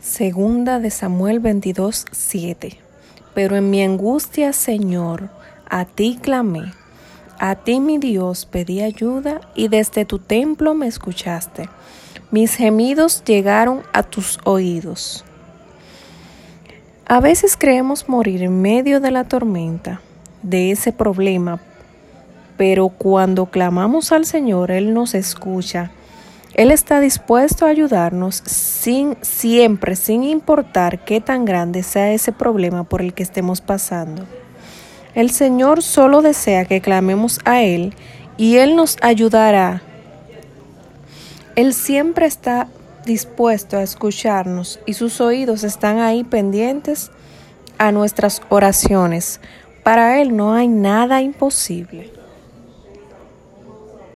Segunda de Samuel 22, 7. Pero en mi angustia, Señor, a ti clamé. A ti, mi Dios, pedí ayuda y desde tu templo me escuchaste. Mis gemidos llegaron a tus oídos. A veces creemos morir en medio de la tormenta, de ese problema, pero cuando clamamos al Señor, Él nos escucha él está dispuesto a ayudarnos sin siempre, sin importar qué tan grande sea ese problema por el que estemos pasando. El Señor solo desea que clamemos a Él y Él nos ayudará. Él siempre está dispuesto a escucharnos y sus oídos están ahí pendientes a nuestras oraciones. Para Él no hay nada imposible.